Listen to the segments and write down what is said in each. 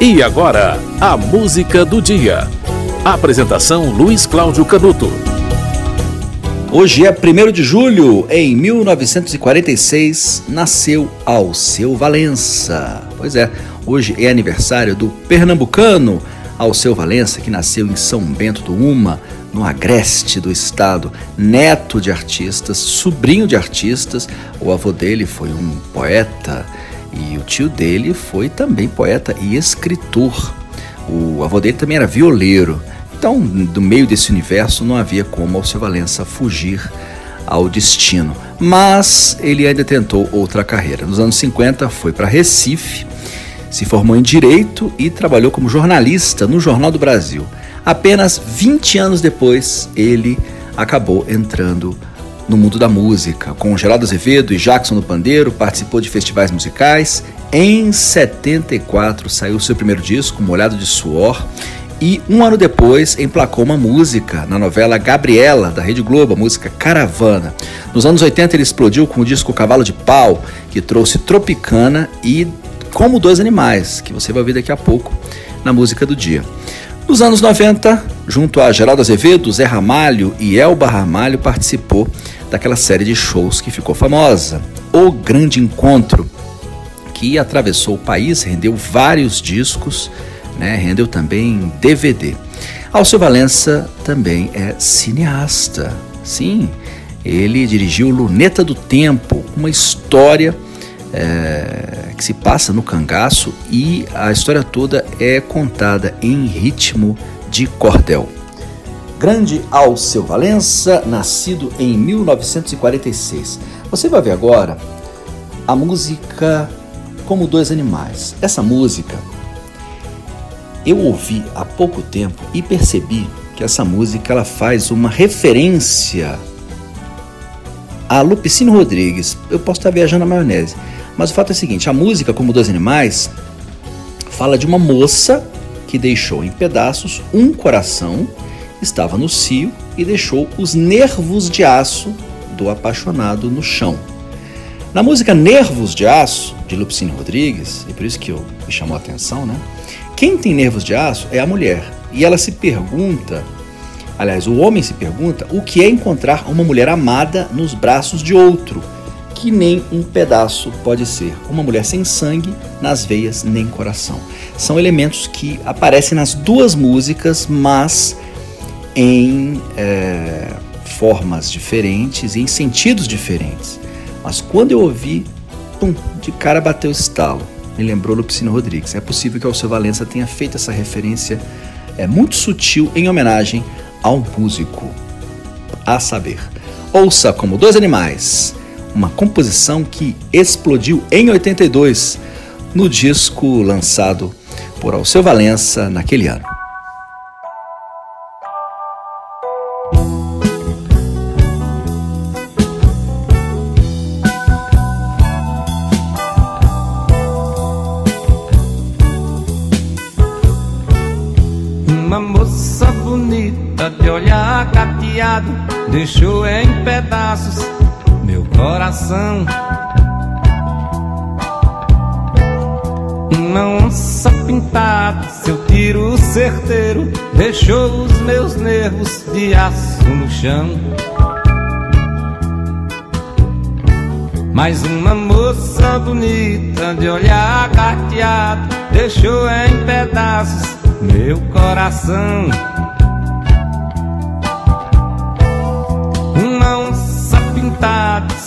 E agora, a música do dia. Apresentação Luiz Cláudio Canuto. Hoje é 1 de julho, em 1946, nasceu Alceu Valença. Pois é, hoje é aniversário do pernambucano Alceu Valença, que nasceu em São Bento do Uma, no agreste do estado, neto de artistas, sobrinho de artistas. O avô dele foi um poeta e o tio dele foi também poeta e escritor. O avô dele também era violeiro. Então, do meio desse universo, não havia como Alceu Valença fugir ao destino. Mas ele ainda tentou outra carreira. Nos anos 50, foi para Recife, se formou em Direito e trabalhou como jornalista no Jornal do Brasil. Apenas 20 anos depois, ele acabou entrando no mundo da música. Com Geraldo Azevedo e Jackson no Pandeiro, participou de festivais musicais. Em 74 saiu seu primeiro disco, Molhado de Suor, e um ano depois emplacou uma música na novela Gabriela, da Rede Globo, a música Caravana. Nos anos 80 ele explodiu com o disco Cavalo de Pau, que trouxe Tropicana e Como Dois Animais, que você vai ouvir daqui a pouco na música do dia. Nos anos 90, junto a Geraldo Azevedo, Zé Ramalho e Elba Ramalho, participou daquela série de shows que ficou famosa, O Grande Encontro, que atravessou o país, rendeu vários discos, né, rendeu também DVD. Alceu Valença também é cineasta. Sim, ele dirigiu Luneta do Tempo, uma história é, que se passa no cangaço e a história toda é contada em ritmo de cordel. Grande Alceu Valença, nascido em 1946. Você vai ver agora a música Como Dois Animais. Essa música eu ouvi há pouco tempo e percebi que essa música ela faz uma referência a Lupicino Rodrigues. Eu posso estar viajando na maionese, mas o fato é o seguinte: a música Como Dois Animais fala de uma moça que deixou em pedaços um coração, estava no cio e deixou os nervos de aço do apaixonado no chão. Na música Nervos de Aço, de Lupicino Rodrigues, e por isso que eu, me chamou a atenção, né? Quem tem nervos de aço é a mulher. E ela se pergunta, aliás, o homem se pergunta, o que é encontrar uma mulher amada nos braços de outro que nem um pedaço pode ser. Uma mulher sem sangue, nas veias, nem coração. São elementos que aparecem nas duas músicas, mas em é, formas diferentes e em sentidos diferentes. Mas quando eu ouvi, pum, de cara bateu o estalo. Me lembrou Lupicino Rodrigues. É possível que Alceu Valença tenha feito essa referência é muito sutil em homenagem ao músico. A saber, ouça como dois animais uma composição que explodiu em 82 no disco lançado por Alceu Valença naquele ano. Bonita de olhar cateado deixou em pedaços meu coração. Uma onça pintada, seu tiro certeiro, deixou os meus nervos de aço no chão. Mais uma moça bonita, de olhar carteado, deixou em pedaços meu coração.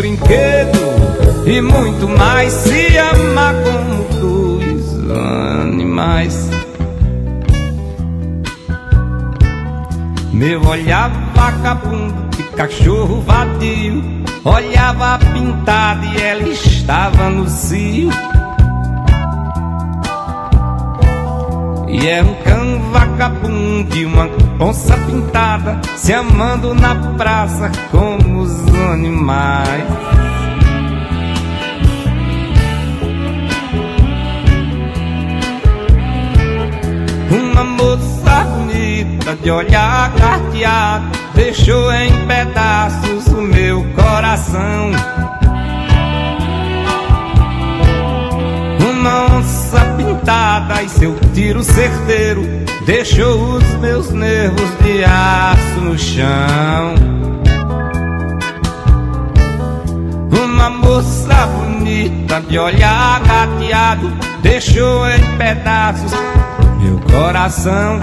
brinquedo e muito mais. Se amar como dois animais. Meu olhar vagabundo de cachorro vadio Olhava pintada e ela estava no cio E é um cão vagabundo e uma onça pintada Se amando na praça como os animais. Uma moça bonita de olhar carteado Deixou em pedaços o meu coração pintada e seu tiro certeiro Deixou os meus nervos de aço no chão Uma moça bonita de olhar gateado Deixou em pedaços meu coração.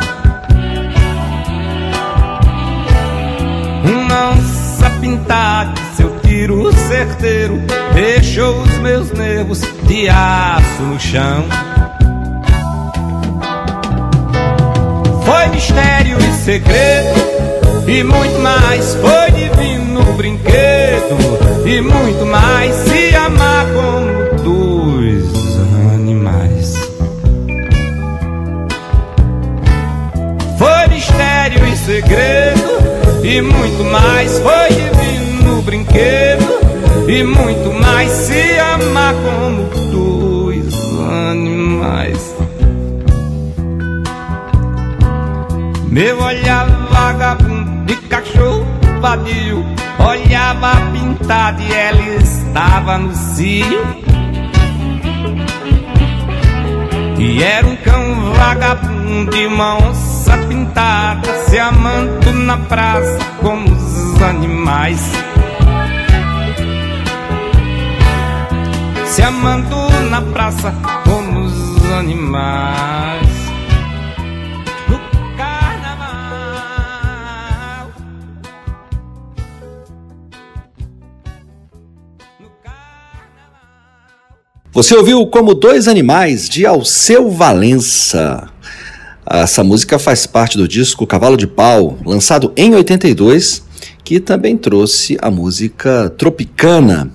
Uma onça pintada, seu tiro certeiro, deixou os meus nervos de aço no chão. Foi mistério e segredo, e muito mais. Foi divino brinquedo, e muito mais. Se amar como dois animais. mistério e segredo e muito mais. Foi divino brinquedo e muito mais. Se amar como dois animais. Meu olhar vagabundo de cachorro vadio olhava pintado e ela estava no cio. E era um cão vagabundo e uma onça pintada se amando na praça como os animais. Se amando na praça como os animais. Você ouviu como dois animais de Alceu Valença. Essa música faz parte do disco Cavalo de Pau, lançado em 82, que também trouxe a música Tropicana.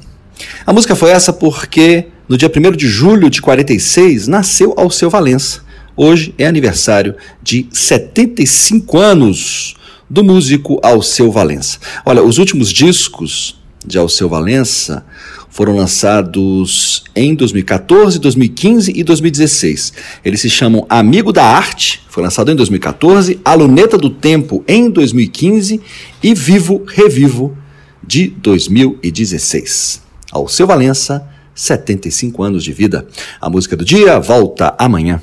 A música foi essa porque no dia 1 de julho de 46 nasceu Alceu Valença. Hoje é aniversário de 75 anos do músico Alceu Valença. Olha, os últimos discos de Alceu Valença foram lançados em 2014, 2015 e 2016. Eles se chamam Amigo da Arte, foi lançado em 2014, A Luneta do Tempo em 2015 e Vivo Revivo de 2016. Ao seu Valença, 75 anos de vida. A música do dia volta amanhã.